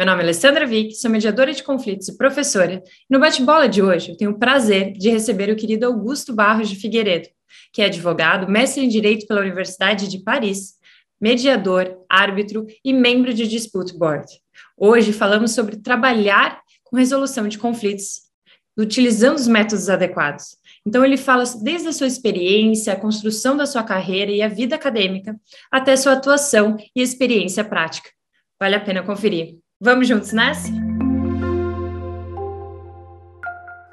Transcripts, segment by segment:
Meu nome é Alessandra Vick, sou mediadora de conflitos e professora. no bate-bola de hoje, eu tenho o prazer de receber o querido Augusto Barros de Figueiredo, que é advogado, mestre em Direito pela Universidade de Paris, mediador, árbitro e membro de Dispute Board. Hoje falamos sobre trabalhar com resolução de conflitos utilizando os métodos adequados. Então, ele fala desde a sua experiência, a construção da sua carreira e a vida acadêmica, até sua atuação e experiência prática. Vale a pena conferir. Vamos juntos nessa?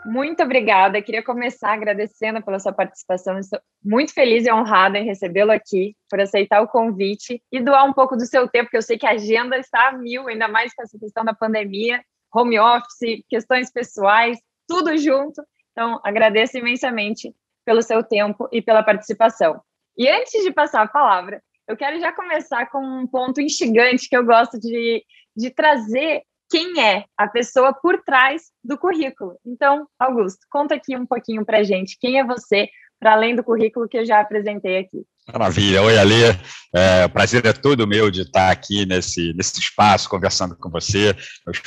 Muito obrigada. Queria começar agradecendo pela sua participação. Estou muito feliz e honrada em recebê-lo aqui, por aceitar o convite e doar um pouco do seu tempo, porque eu sei que a agenda está a mil, ainda mais com essa questão da pandemia, home office, questões pessoais, tudo junto. Então, agradeço imensamente pelo seu tempo e pela participação. E antes de passar a palavra, eu quero já começar com um ponto instigante que eu gosto de, de trazer quem é a pessoa por trás do currículo. Então, Augusto, conta aqui um pouquinho para gente quem é você, para além do currículo que eu já apresentei aqui. Maravilha. Oi, Alê. É, o prazer é todo meu de estar aqui nesse, nesse espaço, conversando com você.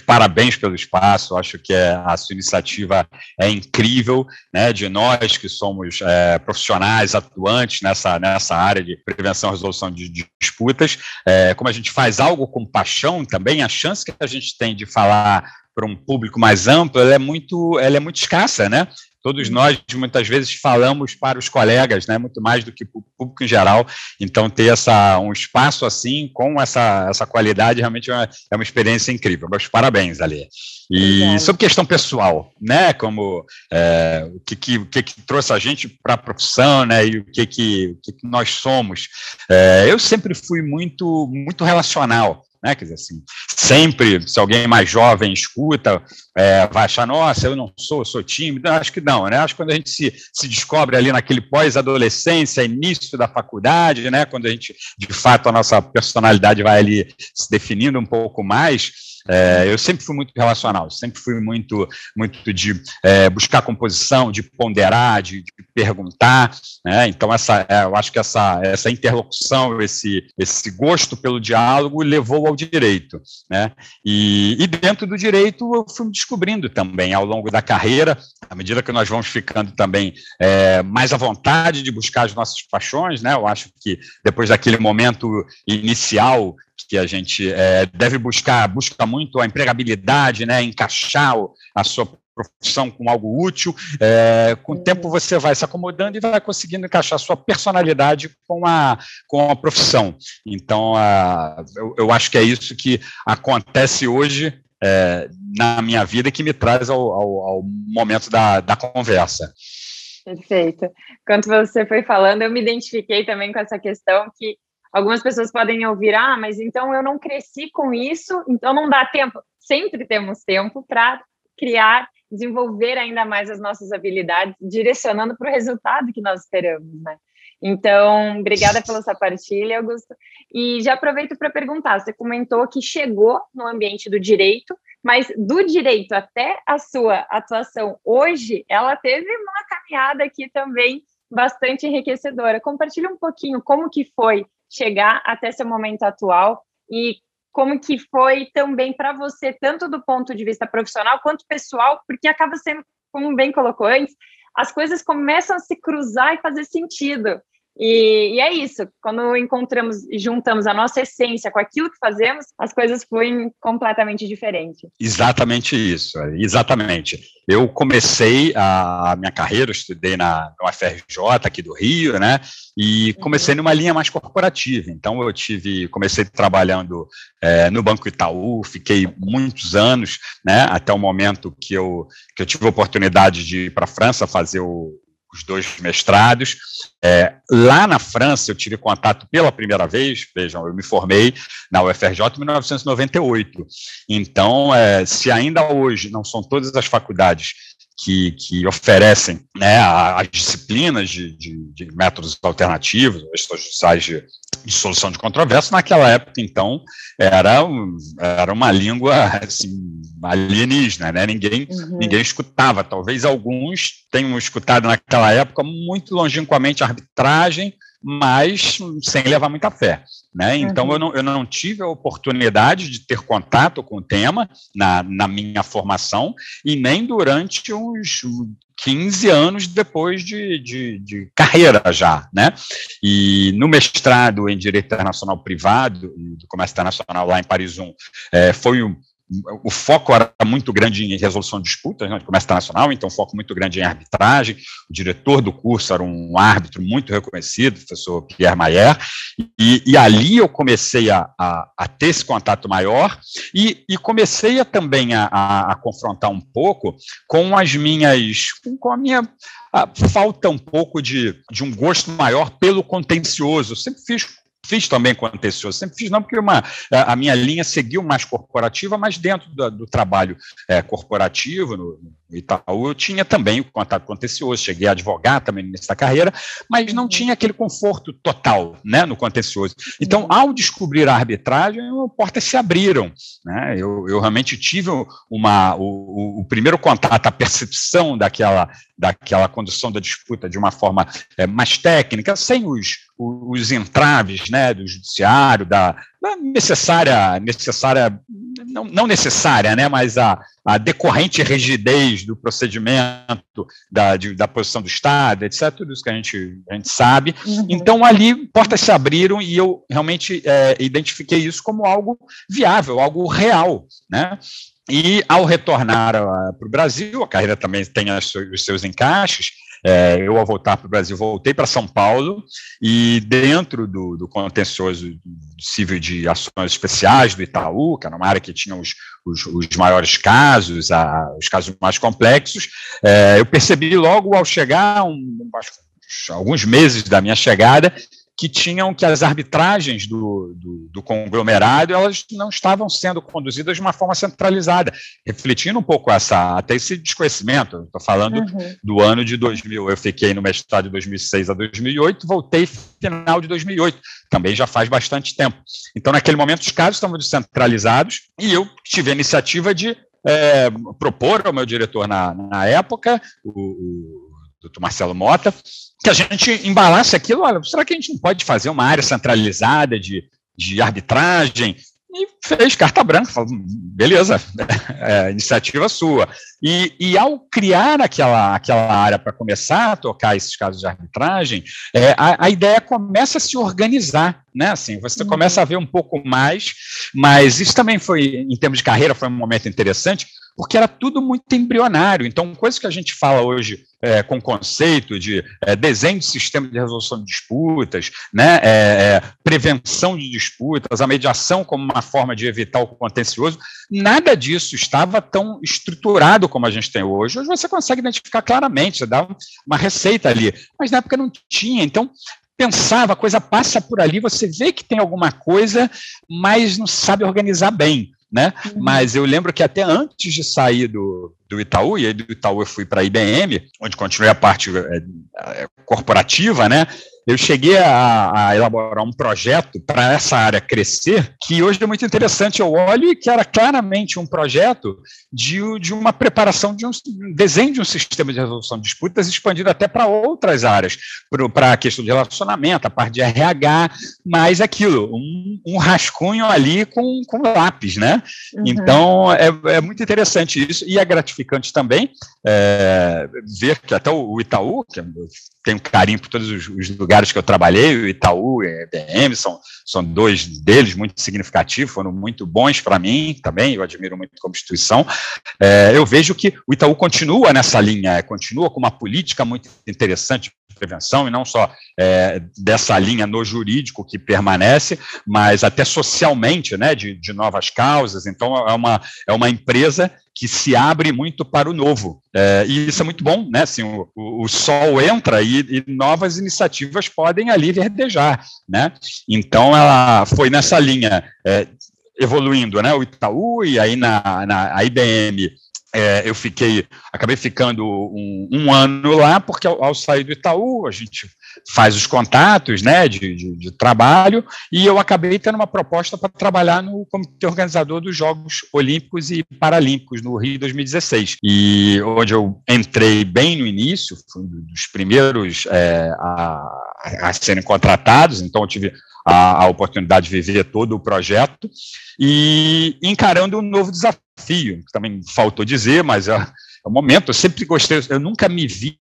Parabéns pelo espaço. Acho que é, a sua iniciativa é incrível, né? De nós que somos é, profissionais, atuantes nessa, nessa área de prevenção e resolução de, de disputas. É, como a gente faz algo com paixão também, a chance que a gente tem de falar para um público mais amplo, ela é muito, ela é muito escassa, né? Todos uhum. nós, muitas vezes, falamos para os colegas, né, muito mais do que para o público em geral. Então, ter essa, um espaço assim, com essa, essa qualidade, realmente é uma, é uma experiência incrível. Meus parabéns, Ali. E Obrigada. sobre questão pessoal, né, como é, o, que, que, o que, que trouxe a gente para a profissão, né, e o que, que, o que, que nós somos. É, eu sempre fui muito, muito relacional né? Quer dizer, assim, sempre, se alguém mais jovem escuta, é, vai achar, nossa, eu não sou, eu sou tímido. Acho que não, né? Acho que quando a gente se, se descobre ali naquele pós-adolescência, início da faculdade, né? Quando a gente, de fato, a nossa personalidade vai ali se definindo um pouco mais, é, eu sempre fui muito relacional, sempre fui muito, muito de é, buscar composição, de ponderar, de, de perguntar. Né? Então, essa, é, eu acho que essa, essa interlocução, esse, esse gosto pelo diálogo levou ao direito. Né? E, e dentro do direito, eu fui me descobrindo também ao longo da carreira, à medida que nós vamos ficando também é, mais à vontade de buscar as nossas paixões. Né? Eu acho que depois daquele momento inicial que a gente é, deve buscar, busca muito a empregabilidade, né, encaixar a sua profissão com algo útil. É, com o tempo você vai se acomodando e vai conseguindo encaixar a sua personalidade com a, com a profissão. Então, a, eu, eu acho que é isso que acontece hoje é, na minha vida que me traz ao, ao, ao momento da, da conversa. Perfeito. Enquanto você foi falando, eu me identifiquei também com essa questão que Algumas pessoas podem ouvir, ah, mas então eu não cresci com isso, então não dá tempo. Sempre temos tempo para criar, desenvolver ainda mais as nossas habilidades, direcionando para o resultado que nós esperamos, né? Então, obrigada pela sua partilha, Augusto. E já aproveito para perguntar: você comentou que chegou no ambiente do direito, mas do direito até a sua atuação hoje, ela teve uma caminhada aqui também bastante enriquecedora. Compartilhe um pouquinho como que foi chegar até seu momento atual e como que foi também para você, tanto do ponto de vista profissional quanto pessoal, porque acaba sendo, como bem colocou antes, as coisas começam a se cruzar e fazer sentido. E, e, é isso, quando encontramos e juntamos a nossa essência com aquilo que fazemos, as coisas fluem completamente diferente. Exatamente isso, exatamente. Eu comecei a minha carreira, eu estudei na, no UFRJ aqui do Rio, né? E comecei uhum. numa linha mais corporativa. Então eu tive, comecei trabalhando é, no Banco Itaú, fiquei muitos anos, né? Até o momento que eu, que eu tive a oportunidade de ir para a França fazer o os dois mestrados. É, lá na França, eu tive contato pela primeira vez, vejam, eu me formei na UFRJ em 1998. Então, é, se ainda hoje não são todas as faculdades que, que oferecem né, as disciplinas de, de, de métodos alternativos, extrajudiciais de, de solução de controvérsia, naquela época, então, era, era uma língua assim, alienígena, né? ninguém, uhum. ninguém escutava. Talvez alguns tenham escutado naquela época muito longínquamente arbitragem, mas sem levar muita fé. Né? Então, uhum. eu, não, eu não tive a oportunidade de ter contato com o tema na, na minha formação e nem durante uns 15 anos depois de, de, de, carreira já, né? E no mestrado em Direito Internacional Privado do Comércio Internacional lá em Paris 1, é, foi um o foco era muito grande em resolução de disputas, né, de comércio internacional, então foco muito grande em arbitragem. O diretor do curso era um árbitro muito reconhecido, o professor Pierre Mayer, e, e ali eu comecei a, a, a, ter esse contato maior e, e comecei a, também a, a, confrontar um pouco com as minhas, com a minha falta um pouco de, de um gosto maior pelo contencioso. Eu sempre fiz fiz também contencioso, sempre fiz não porque uma, a minha linha seguiu mais corporativa, mas dentro do, do trabalho é, corporativo, no, no, Itaú, eu tinha também o contato contencioso, cheguei a advogar também nessa carreira, mas não uhum. tinha aquele conforto total né, no contencioso. Então, uhum. ao descobrir a arbitragem, portas se abriram. Né? Eu, eu realmente tive uma, o, o primeiro contato, a percepção daquela, daquela condução da disputa de uma forma é, mais técnica, sem os, os entraves né, do judiciário, da, da necessária, necessária não, não, necessária, né, mas a, a decorrente rigidez do procedimento, da, de, da posição do Estado, etc., tudo isso que a gente, a gente sabe. Uhum. Então, ali, portas se abriram e eu realmente é, identifiquei isso como algo viável, algo real, né? E ao retornar para o Brasil, a carreira também tem os seus encaixes, é, eu, ao voltar para o Brasil, voltei para São Paulo e, dentro do, do contencioso civil de ações especiais do Itaú, que era uma área que tinha os, os, os maiores casos, a, os casos mais complexos, é, eu percebi logo ao chegar, um, alguns meses da minha chegada, que tinham que as arbitragens do, do, do, conglomerado elas não estavam sendo conduzidas de uma forma centralizada, refletindo um pouco essa até esse desconhecimento. Estou falando uhum. do ano de 2000. Eu fiquei no mestrado de 2006 a 2008, voltei final de 2008. Também já faz bastante tempo. Então, naquele momento, os casos estavam descentralizados e eu tive a iniciativa de é, propor ao meu diretor na, na época, o, o doutor Marcelo Mota, que a gente embalasse aquilo, olha, será que a gente não pode fazer uma área centralizada de, de arbitragem? E fez carta branca, falou, beleza, é, iniciativa sua. E, e, ao criar aquela, aquela área para começar a tocar esses casos de arbitragem, é, a, a, ideia começa a se organizar, né? Assim, você uhum. começa a ver um pouco mais, mas isso também foi, em termos de carreira, foi um momento interessante, porque era tudo muito embrionário. Então, coisas que a gente fala hoje é, com conceito de é, desenho de sistema de resolução de disputas, né, é, é, prevenção de disputas, a mediação como uma forma de evitar o contencioso, nada disso estava tão estruturado como a gente tem hoje. Hoje você consegue identificar claramente, você dá uma receita ali, mas na época não tinha. Então, pensava, a coisa passa por ali, você vê que tem alguma coisa, mas não sabe organizar bem né? Uhum. Mas eu lembro que até antes de sair do, do Itaú, e aí do Itaú eu fui para a IBM, onde continuei a parte é, corporativa, né? Eu cheguei a, a elaborar um projeto para essa área crescer, que hoje é muito interessante. Eu olho e que era claramente um projeto de, de uma preparação de um desenho de um sistema de resolução de disputas expandido até para outras áreas, para a questão de relacionamento, a parte de RH, mais aquilo, um, um rascunho ali com, com lápis, né? Uhum. Então, é, é muito interessante isso, e é gratificante também é, ver que até o Itaú, que tenho carinho por todos os, os, lugares que eu trabalhei, o Itaú e a IBM são, são dois deles muito significativos, foram muito bons para mim também, eu admiro muito como instituição. É, eu vejo que o Itaú continua nessa linha, continua com uma política muito interessante prevenção, e não só é, dessa linha no jurídico que permanece, mas até socialmente, né, de, de novas causas. Então, é uma, é uma empresa que se abre muito para o novo. É, e isso é muito bom, né? Assim, o, o, sol entra e, e, novas iniciativas podem ali verdejar, né? Então, ela foi nessa linha, é, evoluindo, né? O Itaú e aí na, na IBM é, eu fiquei, acabei ficando um, um, ano lá, porque ao, ao, sair do Itaú, a gente faz os contatos né, de, de, de trabalho, e eu acabei tendo uma proposta para trabalhar no comitê organizador dos Jogos Olímpicos e Paralímpicos no Rio 2016, e onde eu entrei bem no início, fui um dos primeiros é, a a, serem contratados, então eu tive a, a, oportunidade de viver todo o projeto. E encarando um novo desafio, que também faltou dizer, mas é o momento. Eu sempre gostei, eu nunca me vi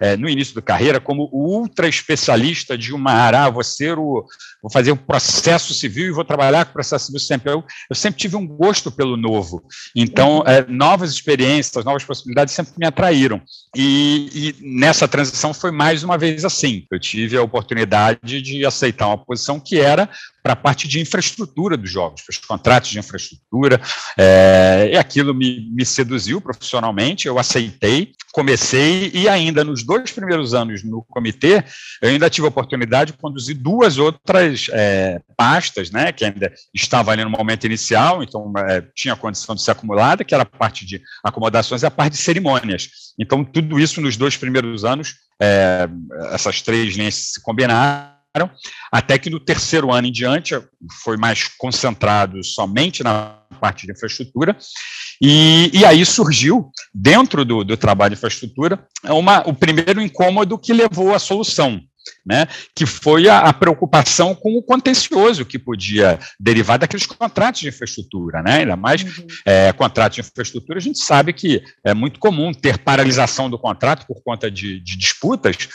é, no início da carreira como o ultra especialista de uma área. Ah, vou ser o, vou fazer um processo civil e vou trabalhar com processo civil sempre. Eu, eu sempre tive um gosto pelo novo. Então, é, novas experiências, novas possibilidades sempre me atraíram. E, e nessa transição foi mais uma vez assim. Eu tive a oportunidade de aceitar uma posição que era para a parte de infraestrutura dos jogos, para os contratos de infraestrutura, é, e aquilo me, me seduziu profissionalmente, eu aceitei, comecei, e ainda nos dois primeiros anos no comitê, eu ainda tive a oportunidade de conduzir duas outras é, pastas, né, que ainda estavam ali no momento inicial, então é, tinha condição de ser acumulada, que era a parte de acomodações e a parte de cerimônias. Então, tudo isso nos dois primeiros anos, é, essas três linhas se combinaram, até que no terceiro ano em diante foi mais concentrado somente na parte de infraestrutura, e, e aí surgiu, dentro do, do trabalho de infraestrutura, uma, o primeiro incômodo que levou à solução, né, que foi a, a, preocupação com o contencioso que podia derivar daqueles contratos de infraestrutura, né, ainda mais uhum. é, contratos de infraestrutura, a gente sabe que é muito comum ter paralisação do contrato por conta de, de disputas,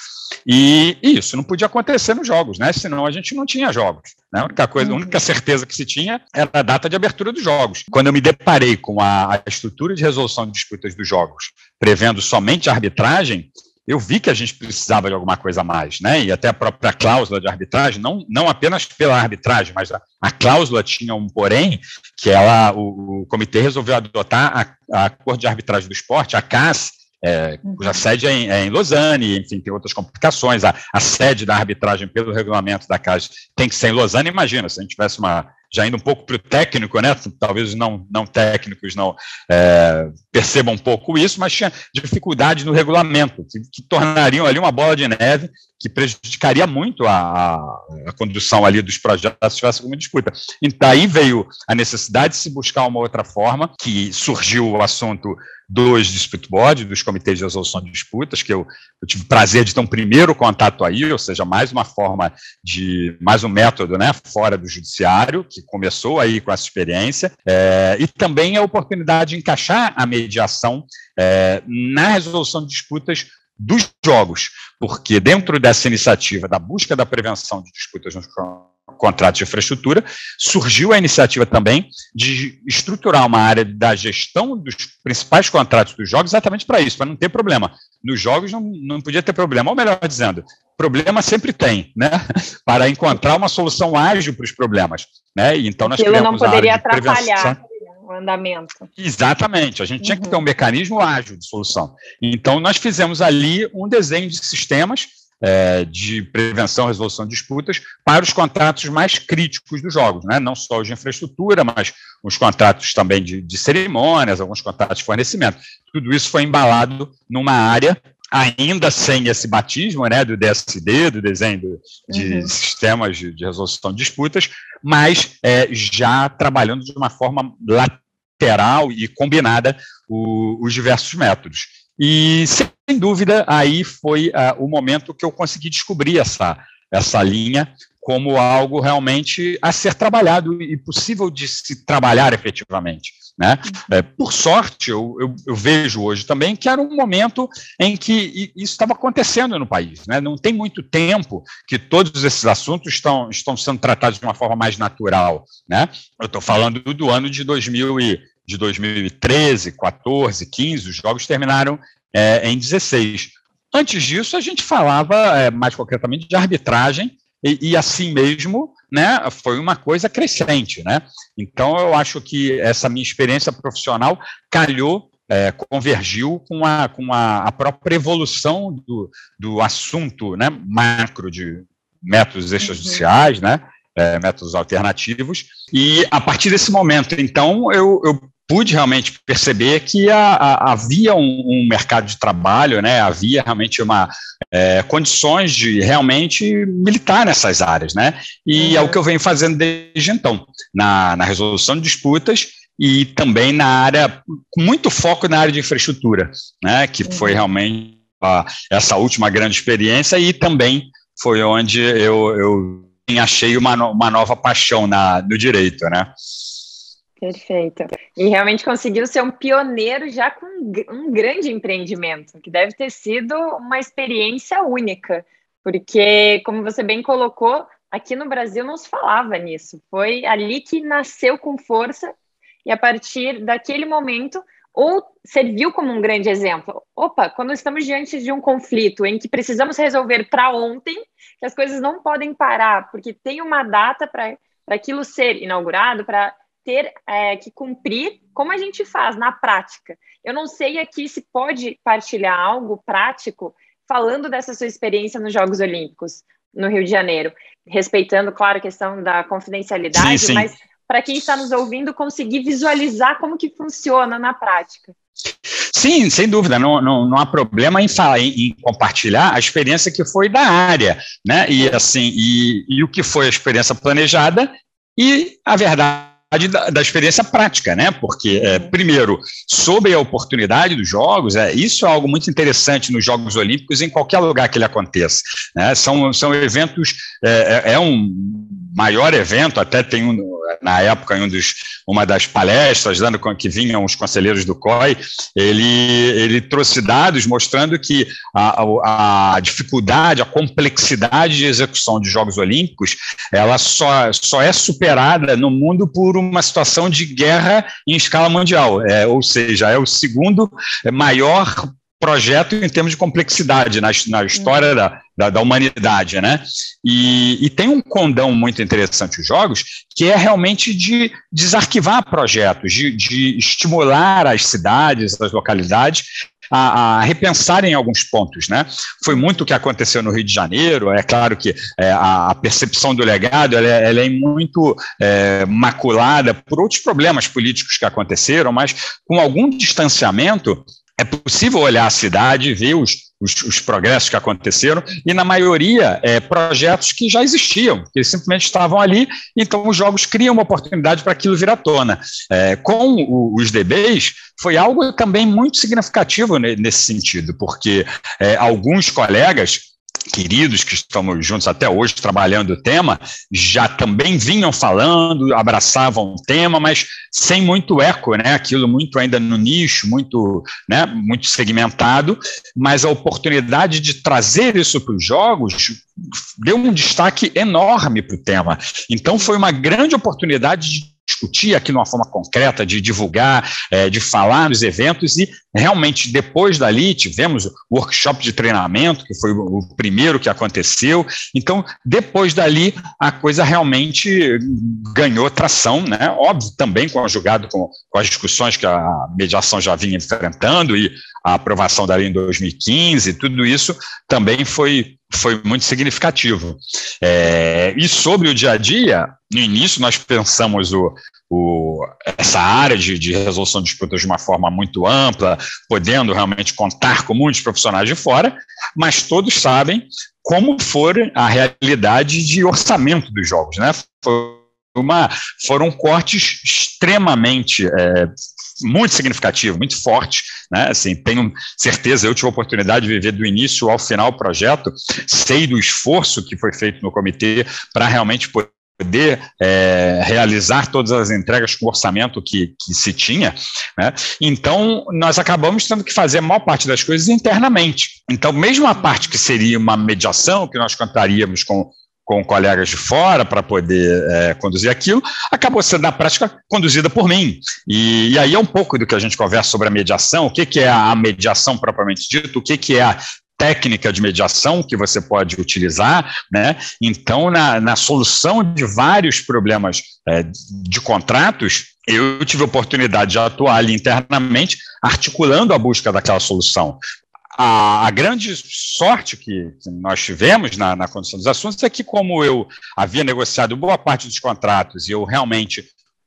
e, e, isso não podia acontecer nos jogos, né, senão a gente não tinha jogos. Né, a, única coisa, a uhum. única certeza que se tinha era a data de abertura dos jogos. Quando eu me deparei com a, a estrutura de resolução de disputas dos jogos, prevendo somente a arbitragem, eu vi que a gente precisava de alguma coisa a mais, né? E até a própria cláusula de arbitragem, não, não apenas pela arbitragem, mas a, a cláusula tinha um porém, que ela, o, o comitê resolveu adotar a, a Corte de Arbitragem do Esporte, a CAS, é, cuja sede é em, é em, Lausanne, enfim, tem outras complicações. A, a, sede da arbitragem pelo regulamento da CAS tem que ser em Lausanne. Imagina, se a gente tivesse uma, já indo um pouco para o técnico, né? Talvez não, não técnicos não é, percebam um pouco isso, mas tinha dificuldade no regulamento, que, que, tornariam ali uma bola de neve que prejudicaria muito a, a, condução ali dos projetos se tivesse alguma disputa. E daí veio a necessidade de se buscar uma outra forma, que surgiu o assunto dos dispute board, dos comitês de resolução de disputas, que eu, eu, tive prazer de ter um primeiro contato aí, ou seja, mais uma forma de, mais um método, né, fora do judiciário, que começou aí com essa experiência, é, e também a oportunidade de encaixar a mediação é, na resolução de disputas dos jogos, porque dentro dessa iniciativa da busca da prevenção de disputas nos contratos de infraestrutura, surgiu a iniciativa também de estruturar uma área da gestão dos principais contratos dos jogos exatamente para isso, para não ter problema. Nos jogos não, não podia ter problema, ou melhor dizendo, problema sempre tem, né? Para encontrar uma solução ágil para os problemas, né? então nós Aquilo não poderia atrapalhar o andamento. Exatamente, a gente uhum. tinha que ter um uhum. mecanismo ágil de solução. Então nós fizemos ali um desenho de sistemas é, de prevenção e resolução de disputas para os contratos mais críticos dos jogos, né? não só os de infraestrutura, mas os contratos também de, de cerimônias, alguns contratos de fornecimento. Tudo isso foi embalado numa área ainda sem esse batismo né, do DSD, do desenho de uhum. sistemas de, de, resolução de disputas, mas é, já trabalhando de uma forma lateral e combinada o, os diversos métodos. E, sem dúvida, aí foi uh, o momento que eu consegui descobrir essa, essa linha como algo realmente a ser trabalhado e possível de se trabalhar efetivamente. Né? É, por sorte, eu, eu, eu, vejo hoje também que era um momento em que isso estava acontecendo no país. Né? Não tem muito tempo que todos esses assuntos estão, estão sendo tratados de uma forma mais natural. Né? Eu estou falando do ano de 2000 e, de 2013, 14, 15, os jogos terminaram é, em 16. Antes disso, a gente falava é, mais concretamente de arbitragem, e, e, assim mesmo, né, foi uma coisa crescente, né? Então, eu acho que essa minha experiência profissional calhou, é, convergiu com, a, com a, a própria evolução do, do assunto, né, macro de métodos extrajudiciais, uhum. né? É, métodos alternativos. E a partir desse momento, então, eu, eu pude realmente perceber que a, a, havia um, um, mercado de trabalho, né, havia realmente uma é, condições de realmente militar nessas áreas, né, e uhum. é o que eu venho fazendo desde então, na, na resolução de disputas e também na área, com muito foco na área de infraestrutura, né, que uhum. foi realmente a, essa última grande experiência e também foi onde eu, eu achei uma, uma nova paixão na, no direito, né? Perfeito. E realmente conseguiu ser um pioneiro já com um grande empreendimento, que deve ter sido uma experiência única, porque, como você bem colocou, aqui no Brasil não se falava nisso. Foi ali que nasceu com força, e a partir daquele momento, ou serviu como um grande exemplo. Opa, quando estamos diante de um conflito em que precisamos resolver para ontem, que as coisas não podem parar, porque tem uma data para aquilo ser inaugurado, para ter é, que cumprir, como a gente faz na prática. Eu não sei aqui se pode partilhar algo prático falando dessa sua experiência nos Jogos Olímpicos no Rio de Janeiro, respeitando, claro, a questão da confidencialidade, sim, sim. mas para quem está nos ouvindo conseguir visualizar como que funciona na prática. Sim, sem dúvida, não, não, não há problema em falar, em, em, compartilhar a experiência que foi da área, né? E assim, e, e o que foi a experiência planejada e a verdade da, da, experiência prática, né? Porque, é, primeiro, sobre a oportunidade dos Jogos, é, isso é algo muito interessante nos Jogos Olímpicos, em qualquer lugar que ele aconteça. Né? São, são eventos, é, é, é um maior evento, até tem um, na época, um dos, uma das palestras, dando que vinham os conselheiros do COI, ele, ele trouxe dados mostrando que a, a dificuldade, a complexidade de execução de Jogos Olímpicos, ela só, só é superada no mundo por uma situação de guerra em escala mundial, é, ou seja, é o segundo maior projeto em termos de complexidade na, na história da, da, da, humanidade, né? E, e, tem um condão muito interessante os jogos, que é realmente de desarquivar projetos, de, de estimular as cidades, as localidades a, a, repensarem alguns pontos, né? Foi muito o que aconteceu no Rio de Janeiro. É claro que é, a, percepção do legado ela é, ela é muito é, maculada por outros problemas políticos que aconteceram, mas com algum distanciamento é possível olhar a cidade, ver os, os, os, progressos que aconteceram, e na maioria, é, projetos que já existiam, que simplesmente estavam ali, então os jogos criam uma oportunidade para aquilo vir à tona. É, com o, os DBs, foi algo também muito significativo nesse sentido, porque é, alguns colegas queridos que estamos juntos até hoje trabalhando o tema, já também vinham falando, abraçavam o tema, mas sem muito eco, né? Aquilo muito ainda no nicho, muito, né? Muito segmentado, mas a oportunidade de trazer isso para os jogos deu um destaque enorme para o tema. Então foi uma grande oportunidade de discutir aqui de uma forma concreta, de divulgar, é, de falar nos eventos e realmente depois dali tivemos o workshop de treinamento, que foi o primeiro que aconteceu. Então, depois dali, a coisa realmente ganhou tração, né? Óbvio, também conjugado com, com as discussões que a mediação já vinha enfrentando e a aprovação da lei em 2015, tudo isso também foi foi muito significativo. É, e sobre o dia a dia, no início nós pensamos o, o, essa área de, de, resolução de disputas de uma forma muito ampla, podendo realmente contar com muitos profissionais de fora, mas todos sabem como for a realidade de orçamento dos jogos, né? Foi uma, foram cortes extremamente é, muito significativo, muito forte, né? Assim, tenho certeza, eu tive a oportunidade de viver do início ao final o projeto, sei do esforço que foi feito no comitê para realmente poder é, realizar todas as entregas com o orçamento que, que se tinha, né? então nós acabamos tendo que fazer a maior parte das coisas internamente. Então, mesmo a parte que seria uma mediação, que nós contaríamos com com colegas de fora para poder é, conduzir aquilo, acabou sendo, na prática, conduzida por mim. E, e, aí é um pouco do que a gente conversa sobre a mediação, o que, que é a mediação propriamente dito, o que, que é a técnica de mediação que você pode utilizar, né? Então, na, na solução de vários problemas é, de contratos, eu tive a oportunidade de atuar ali internamente, articulando a busca daquela solução a, a, grande sorte que, nós tivemos na, na, condução dos assuntos é que, como eu havia negociado boa parte dos contratos e eu realmente,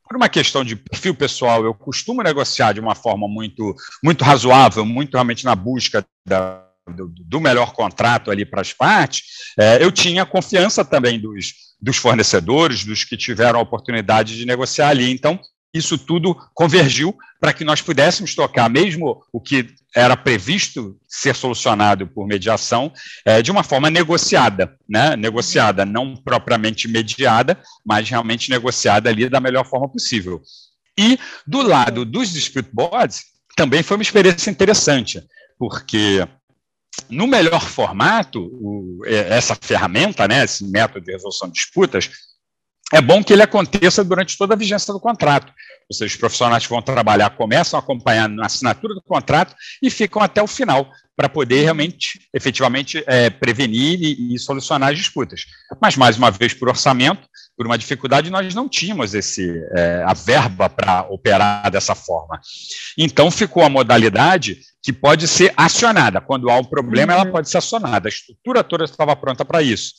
por uma questão de perfil pessoal, eu costumo negociar de uma forma muito, muito razoável, muito realmente na busca da, do, do, melhor contrato ali para as partes, é, eu tinha confiança também dos, dos fornecedores, dos que tiveram a oportunidade de negociar ali. Então, isso tudo convergiu para que nós pudéssemos tocar, mesmo o que era previsto ser solucionado por mediação, é, de uma forma negociada, né? negociada, não propriamente mediada, mas realmente negociada ali da melhor forma possível. E do lado dos dispute boards, também foi uma experiência interessante, porque no melhor formato, o, essa ferramenta, né, esse método de resolução de disputas, é bom que ele aconteça durante toda a vigência do contrato. Ou seja, os profissionais que vão trabalhar começam a acompanhar na assinatura do contrato e ficam até o final, para poder realmente, efetivamente, é, prevenir e, e, solucionar as disputas. Mas, mais uma vez, por orçamento, por uma dificuldade, nós não tínhamos esse, é, a verba para operar dessa forma. Então, ficou a modalidade que pode ser acionada. Quando há um problema, ela uhum. pode ser acionada. A estrutura toda estava pronta para isso.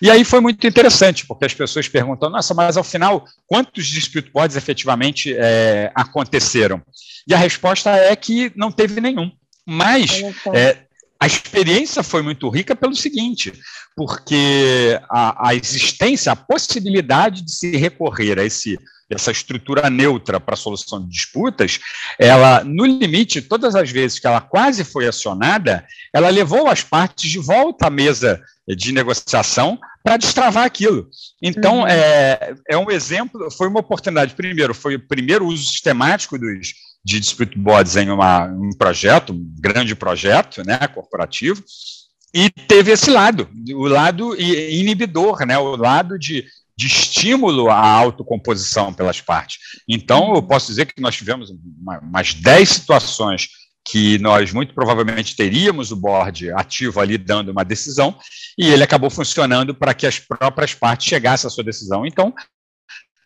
E aí foi muito interessante, porque as pessoas perguntam, nossa, mas ao final, quantos dispute boards efetivamente é, aconteceram? E a resposta é que não teve nenhum. Mas é, a experiência foi muito rica pelo seguinte, porque a, a existência, a possibilidade de se recorrer a esse essa estrutura neutra para a solução de disputas, ela, no limite, todas as vezes que ela quase foi acionada, ela levou as partes de volta à mesa de negociação para destravar aquilo. Então, uhum. é, é um exemplo, foi uma oportunidade. Primeiro, foi o primeiro uso sistemático dos, de dispute boards em uma, um projeto, um grande projeto né, corporativo, e teve esse lado, o lado inibidor, né, o lado de, de estímulo à autocomposição pelas partes. Então, eu posso dizer que nós tivemos uma, umas 10 situações que nós muito provavelmente teríamos o board ativo ali dando uma decisão, e ele acabou funcionando para que as próprias partes chegassem à sua decisão. Então,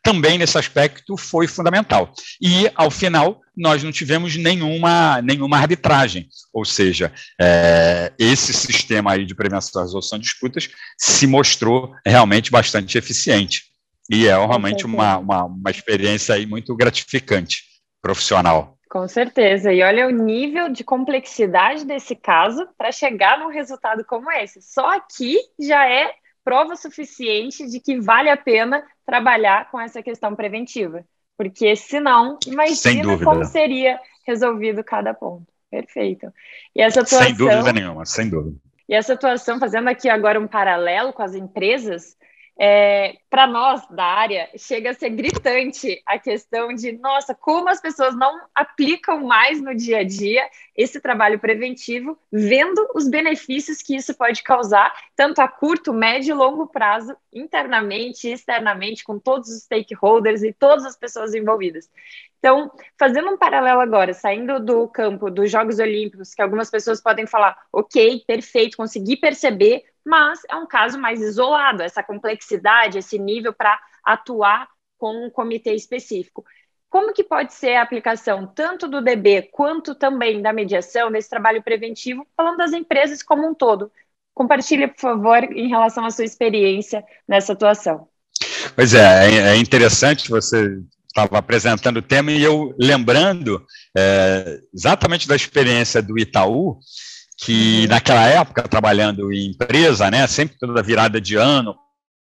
também nesse aspecto foi fundamental. E, ao final, nós não tivemos nenhuma, nenhuma arbitragem, ou seja, é, esse sistema aí de prevenção e resolução de disputas se mostrou realmente bastante eficiente. E é realmente uma, uma, uma experiência aí muito gratificante, profissional. Com certeza. E olha o nível de complexidade desse caso para chegar num resultado como esse. Só aqui já é prova suficiente de que vale a pena trabalhar com essa questão preventiva. Porque senão, imagina como seria resolvido cada ponto. Perfeito. E essa atuação, sem dúvida nenhuma, sem dúvida. E essa atuação, fazendo aqui agora um paralelo com as empresas, é, para nós da área, chega a ser gritante a questão de, nossa, como as pessoas não aplicam mais no dia a dia esse trabalho preventivo, vendo os benefícios que isso pode causar, tanto a curto, médio e longo prazo, internamente e externamente, com todos os stakeholders e todas as pessoas envolvidas. Então, fazendo um paralelo agora, saindo do campo dos Jogos Olímpicos, que algumas pessoas podem falar, ok, perfeito, consegui perceber mas é um caso mais isolado, essa complexidade, esse nível para atuar com um comitê específico. Como que pode ser a aplicação tanto do DB quanto também da mediação nesse trabalho preventivo, falando das empresas como um todo? Compartilhe, por favor, em relação à sua experiência nessa atuação. Pois é, é, é interessante você estava apresentando o tema e eu lembrando é, exatamente da experiência do Itaú, que naquela época, trabalhando em empresa, né, sempre toda virada de ano,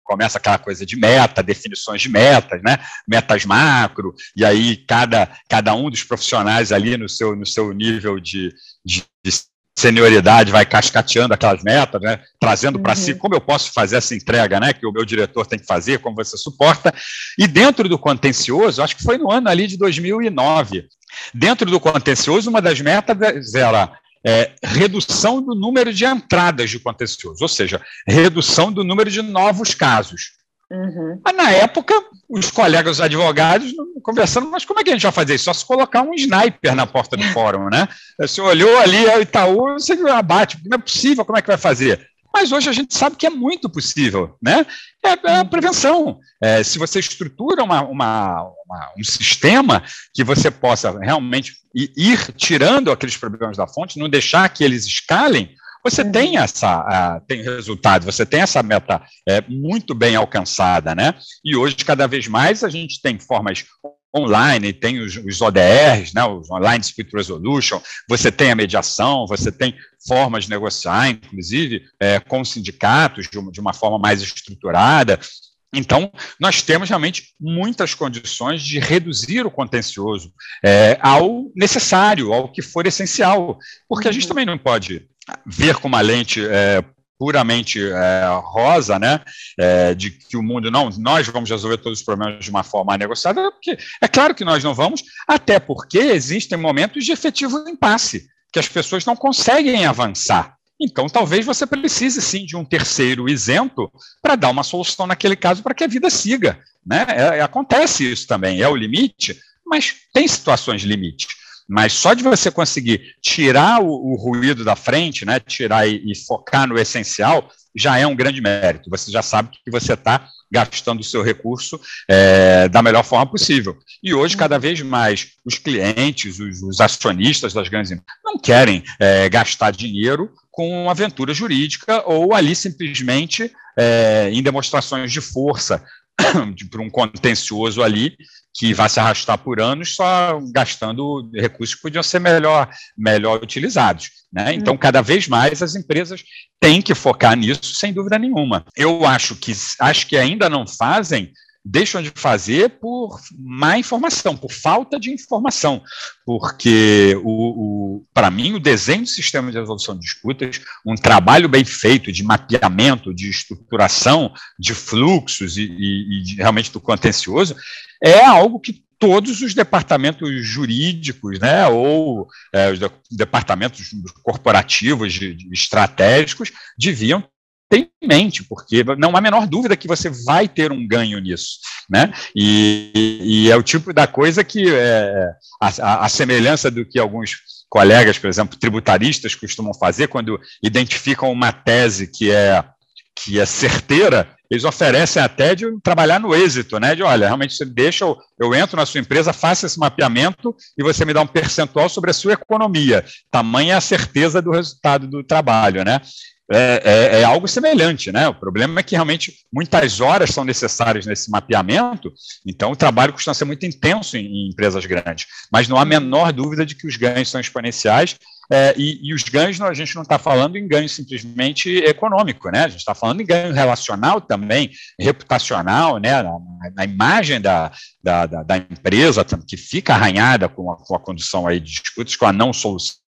começa aquela coisa de meta, definições de metas, né? Metas macro, e aí cada, cada um dos profissionais ali no seu, no seu nível de, de, de senioridade vai cascateando aquelas metas, né? Trazendo para uhum. si como eu posso fazer essa entrega, né? Que o meu diretor tem que fazer, como você suporta. E dentro do contencioso, acho que foi no ano ali de 2009. Dentro do contencioso, uma das metas era é, redução do número de entradas de contencioso, ou seja, redução do número de novos casos. Uhum. Mas na época, os colegas advogados conversando, mas como é que a gente vai fazer isso? Só se colocar um sniper na porta do fórum, né? Você olhou ali o Itaú, você abate, não é possível, como é que vai fazer? Mas hoje a gente sabe que é muito possível, né? É, é a prevenção. É, se você estrutura uma, uma, uma, um sistema que você possa realmente ir tirando aqueles problemas da fonte, não deixar que eles escalem, você uhum. tem essa uh, tem resultado, você tem essa meta é, muito bem alcançada, né? E hoje, cada vez mais, a gente tem formas online, tem os, os ODRs, né, os Online Dispute Resolution, você tem a mediação, você tem formas de negociar, inclusive, é, com sindicatos de uma, de uma forma mais estruturada. Então, nós temos realmente muitas condições de reduzir o contencioso é, ao necessário, ao que for essencial, porque a gente uhum. também não pode ver com uma lente é, puramente é, rosa, né, é, de que o mundo não, nós vamos resolver todos os problemas de uma forma negociável, porque é claro que nós não vamos, até porque existem momentos de efetivo impasse, que as pessoas não conseguem avançar. Então, talvez você precise sim de um terceiro isento para dar uma solução naquele caso para que a vida siga. Né? É, acontece isso também, é o limite, mas tem situações limite. Mas só de você conseguir tirar o, o ruído da frente, né, tirar e, e, focar no essencial, já é um grande mérito. Você já sabe que você está gastando o seu recurso é, da melhor forma possível. E hoje, cada vez mais, os clientes, os, os acionistas das grandes empresas não querem é, gastar dinheiro com aventura jurídica ou ali simplesmente é, em demonstrações de força para um contencioso ali que vai se arrastar por anos só gastando recursos que podiam ser melhor, melhor utilizados. Né? Então, cada vez mais as empresas têm que focar nisso, sem dúvida nenhuma. Eu acho que acho que ainda não fazem deixam de fazer por má informação, por falta de informação, porque o, o para mim o desenho do sistema de resolução de disputas, um trabalho bem feito de mapeamento, de estruturação, de fluxos e, e, e de, realmente do contencioso, é algo que todos os departamentos jurídicos, né, ou é, os departamentos corporativos, de, de estratégicos, deviam tem em mente, porque não há a menor dúvida que você vai ter um ganho nisso, né? E, e é o tipo da coisa que é, a, a, semelhança do que alguns colegas, por exemplo, tributaristas costumam fazer quando identificam uma tese que é que é certeira, eles oferecem até de trabalhar no êxito, né? De olha, realmente você deixa, eu, eu entro na sua empresa, faço esse mapeamento e você me dá um percentual sobre a sua economia. Tamanha a certeza do resultado do trabalho, né? É, é, é, algo semelhante, né? O problema é que realmente muitas horas são necessárias nesse mapeamento, então o trabalho costuma ser muito intenso em, em empresas grandes, mas não há a menor dúvida de que os ganhos são exponenciais. É, e, e, os ganhos, a gente não está falando em ganho simplesmente econômico, né? A gente está falando em ganho relacional também, reputacional, né? Na, na imagem da, da, da, da, empresa, que fica arranhada com a, com a condição aí de disputas, com a não solução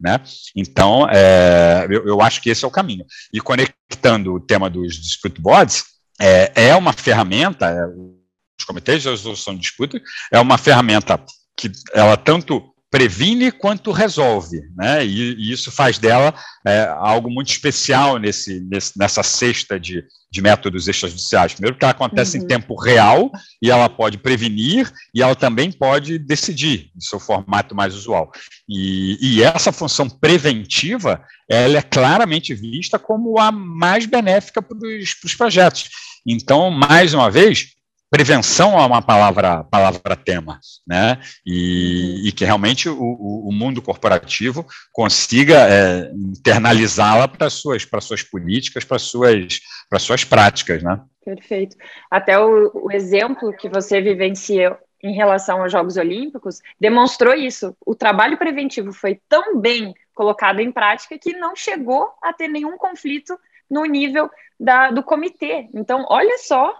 né? Então, é, eu, eu, acho que esse é o caminho. E conectando o tema dos dispute boards, é, é uma ferramenta, é, os comitês de resolução de disputa, é uma ferramenta que ela tanto previne quanto resolve, né? E, e isso faz dela é, algo muito especial nesse, nesse, nessa cesta de, de métodos extrajudiciais. Primeiro, que ela acontece uhum. em tempo real e ela pode prevenir e ela também pode decidir, em seu formato mais usual. E, e essa função preventiva, ela é claramente vista como a mais benéfica para os projetos. Então, mais uma vez, prevenção é uma palavra, palavra tema, né? E, e que realmente o, o, mundo corporativo consiga é, internalizá-la para suas, para suas políticas, para suas, para suas práticas, né? Perfeito. Até o, o exemplo que você vivenciou em relação aos Jogos Olímpicos demonstrou isso. O trabalho preventivo foi tão bem colocado em prática que não chegou a ter nenhum conflito no nível da, do comitê. Então, olha só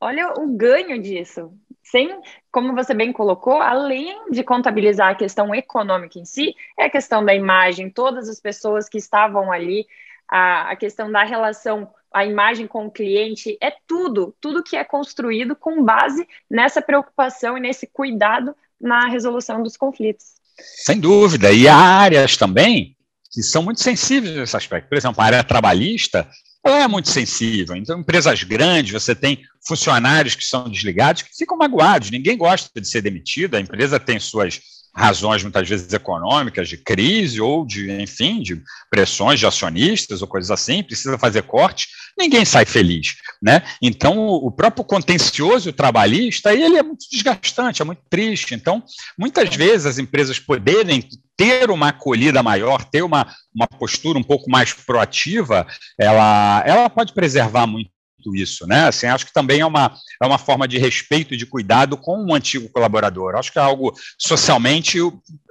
Olha o ganho disso. Sem, como você bem colocou, além de contabilizar a questão econômica em si, é a questão da imagem, todas as pessoas que estavam ali, a, a questão da relação, a imagem com o cliente, é tudo, tudo que é construído com base nessa preocupação e nesse cuidado na resolução dos conflitos. Sem dúvida. E há áreas também que são muito sensíveis nesse aspecto. Por exemplo, a área trabalhista, ela é muito sensível. Então, empresas grandes, você tem funcionários que são desligados, que ficam magoados. Ninguém gosta de ser demitido, a empresa tem suas razões muitas vezes econômicas, de crise ou de, enfim, de pressões de acionistas ou coisas assim, precisa fazer corte, ninguém sai feliz, né? Então, o próprio contencioso trabalhista, ele é muito desgastante, é muito triste. Então, muitas vezes as empresas poderem ter uma acolhida maior, ter uma, uma postura um pouco mais proativa, ela, ela pode preservar muito isso, né? Assim, acho que também é uma, é uma forma de respeito e de cuidado com um antigo colaborador. Acho que é algo socialmente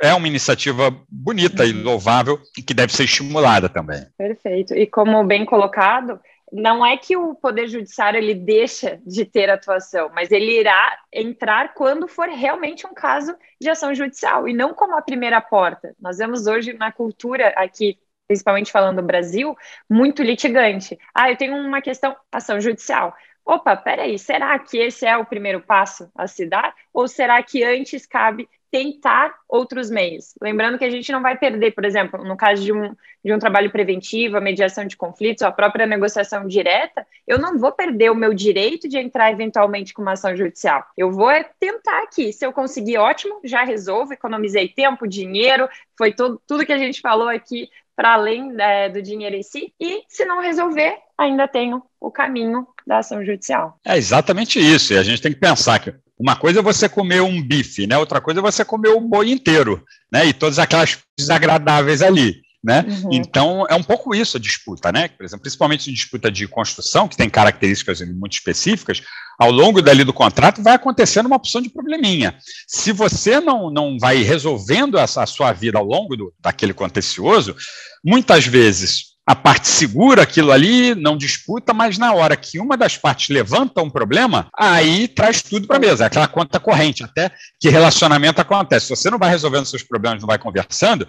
é uma iniciativa bonita e louvável e que deve ser estimulada também. Perfeito. E como bem colocado, não é que o poder judiciário ele deixa de ter atuação, mas ele irá entrar quando for realmente um caso de ação judicial e não como a primeira porta. Nós vemos hoje na cultura aqui, principalmente falando do Brasil, muito litigante. Ah, eu tenho uma questão ação judicial. Opa, peraí, será que esse é o primeiro passo a se dar? Ou será que antes cabe tentar outros meios. Lembrando que a gente não vai perder, por exemplo, no caso de um, de um trabalho preventivo, a mediação de conflitos, a própria negociação direta, eu não vou perder o meu direito de entrar eventualmente com uma ação judicial. Eu vou é tentar aqui. Se eu conseguir, ótimo, já resolvo, economizei tempo, dinheiro, foi tudo, tudo que a gente falou aqui para além é, do dinheiro em si. E se não resolver, ainda tenho o caminho da ação judicial. É exatamente isso. E a gente tem que pensar que uma coisa é você comer um bife, né? Outra coisa é você comer o boi inteiro, né? E todas aquelas desagradáveis ali. Né? Uhum. Então, é um pouco isso a disputa, né? Por exemplo, principalmente em disputa de construção, que tem características muito específicas, ao longo dali do contrato vai acontecendo uma opção de probleminha. Se você não, não vai resolvendo essa, a sua vida ao longo do, daquele contencioso, muitas vezes a parte segura aquilo ali, não disputa, mas na hora que uma das partes levanta um problema, aí traz tudo para a mesa, é aquela conta corrente, até que relacionamento acontece. Se você não vai resolvendo seus problemas, não vai conversando,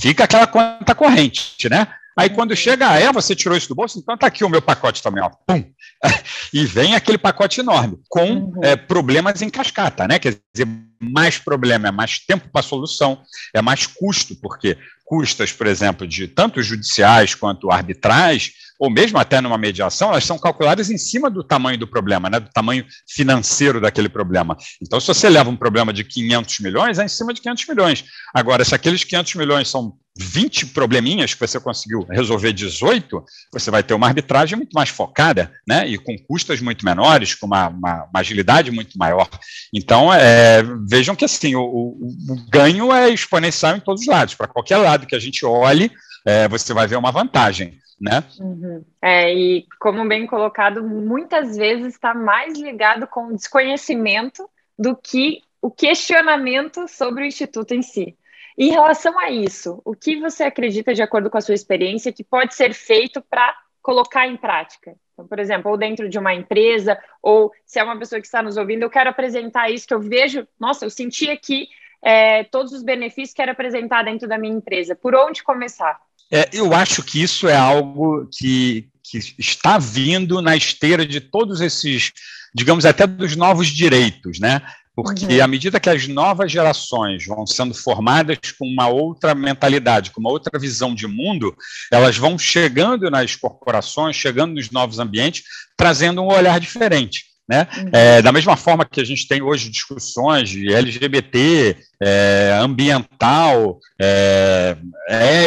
fica aquela conta corrente, né? Aí quando chega, ah, é, você tirou isso do bolso, então tá aqui o meu pacote também, ó, pum. E vem aquele pacote enorme, com uhum. é, problemas em cascata, né? Quer dizer, mais problema, é mais tempo para solução, é mais custo, porque custas, por exemplo, de tanto judiciais quanto arbitrais, ou mesmo até numa mediação, elas são calculadas em cima do tamanho do problema, né, do tamanho financeiro daquele problema. Então, se você leva um problema de 500 milhões, é em cima de 500 milhões. Agora, se aqueles 500 milhões são 20 probleminhas que você conseguiu resolver 18, você vai ter uma arbitragem muito mais focada, né, e com custas muito menores, com uma, uma, uma agilidade muito maior. Então, é, vejam que assim, o, o, o, ganho é exponencial em todos os lados. Para qualquer lado que a gente olhe, é, você vai ver uma vantagem. Né? Uhum. É, e como bem colocado, muitas vezes está mais ligado com o desconhecimento do que o questionamento sobre o Instituto em si. Em relação a isso, o que você acredita, de acordo com a sua experiência, que pode ser feito para colocar em prática? Então, por exemplo, ou dentro de uma empresa, ou se é uma pessoa que está nos ouvindo, eu quero apresentar isso que eu vejo, nossa, eu senti aqui é, todos os benefícios que quero apresentar dentro da minha empresa. Por onde começar? É, eu acho que isso é algo que, que está vindo na esteira de todos esses, digamos, até dos novos direitos, né? Porque uhum. à medida que as novas gerações vão sendo formadas com uma outra mentalidade, com uma outra visão de mundo, elas vão chegando nas corporações, chegando nos novos ambientes, trazendo um olhar diferente. Né? Uhum. É, da mesma forma que a gente tem hoje discussões de LGBT, é, ambiental, é,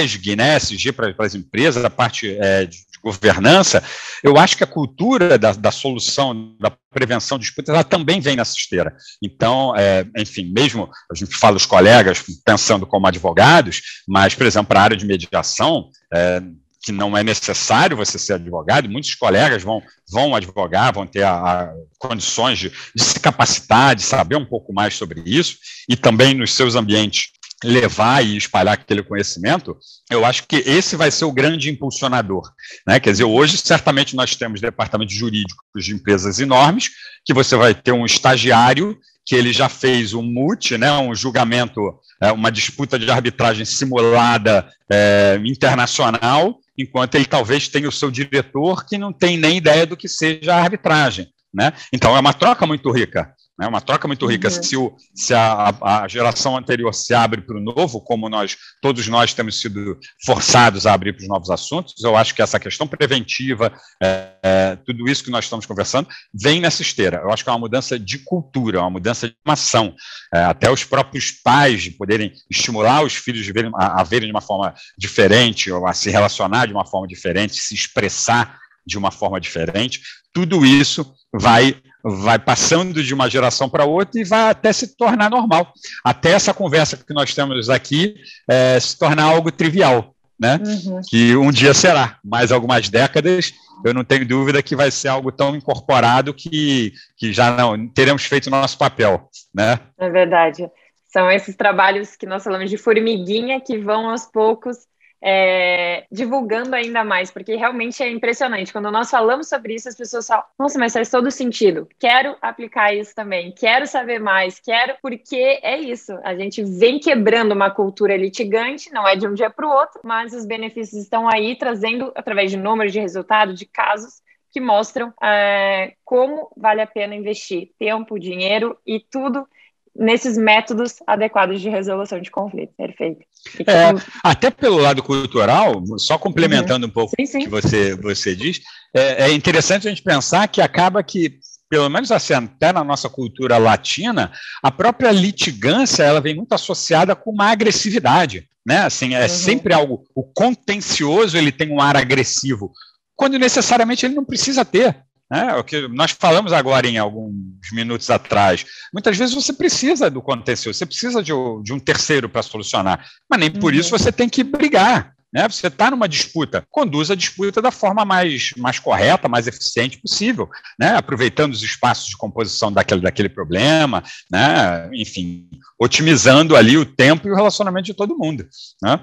ESG, né, SG para as empresas, a parte é, de governança, eu acho que a cultura da, da solução, da prevenção de disputas, ela também vem nessa esteira. Então, é, enfim, mesmo a gente fala os colegas pensando como advogados, mas, por exemplo, para a área de mediação, é, que não é necessário você ser advogado, muitos colegas vão, vão advogar, vão ter a, a condições de, de, se capacitar, de saber um pouco mais sobre isso, e também nos seus ambientes levar e espalhar aquele conhecimento, eu acho que esse vai ser o grande impulsionador. Né? Quer dizer, hoje, certamente, nós temos departamentos jurídicos de empresas enormes, que você vai ter um estagiário que ele já fez um MUT, né, um julgamento, é, uma disputa de arbitragem simulada é, internacional, enquanto ele talvez tenha o seu diretor que não tem nem ideia do que seja a arbitragem. Né? Então, é uma troca muito rica. É uma troca muito rica. Uhum. Se, o, se a, a, geração anterior se abre para o novo, como nós todos nós temos sido forçados a abrir para os novos assuntos, eu acho que essa questão preventiva, é, é, tudo isso que nós estamos conversando, vem nessa esteira. Eu acho que é uma mudança de cultura, uma mudança de ação. É, até os próprios pais de poderem estimular os filhos a, a verem de uma forma diferente, ou a se relacionar de uma forma diferente, se expressar de uma forma diferente, tudo isso vai vai passando de uma geração para outra e vai até se tornar normal. Até essa conversa que nós temos aqui é, se tornar algo trivial, né? Uhum. Que um dia será, mais algumas décadas, eu não tenho dúvida que vai ser algo tão incorporado que, que já não teremos feito o nosso papel, né? É verdade. São esses trabalhos que nós falamos de formiguinha que vão aos poucos é, divulgando ainda mais, porque realmente é impressionante. Quando nós falamos sobre isso, as pessoas falam: nossa, mas faz todo sentido. Quero aplicar isso também, quero saber mais, quero, porque é isso. A gente vem quebrando uma cultura litigante, não é de um dia para o outro, mas os benefícios estão aí trazendo, através de números de resultado, de casos, que mostram é, como vale a pena investir tempo, dinheiro e tudo nesses métodos adequados de resolução de conflito. Perfeito. É, até pelo lado cultural, só complementando uhum. um pouco o que você, você diz, é, é, interessante a gente pensar que acaba que, pelo menos assim, até na nossa cultura latina, a própria litigância ela vem muito associada com uma agressividade. Né? Assim, é uhum. sempre algo. O contencioso ele tem um ar agressivo, quando necessariamente ele não precisa ter. Né? O que nós falamos agora em alguns minutos atrás. Muitas vezes você precisa do contencioso, você precisa de, de um terceiro para solucionar, mas nem por isso uhum. você tem que brigar. Né? Você está numa disputa, conduz a disputa da forma mais, mais correta, mais eficiente possível, né? aproveitando os espaços de composição daquele, daquele problema, né? enfim, otimizando ali o tempo e o relacionamento de todo mundo. Né?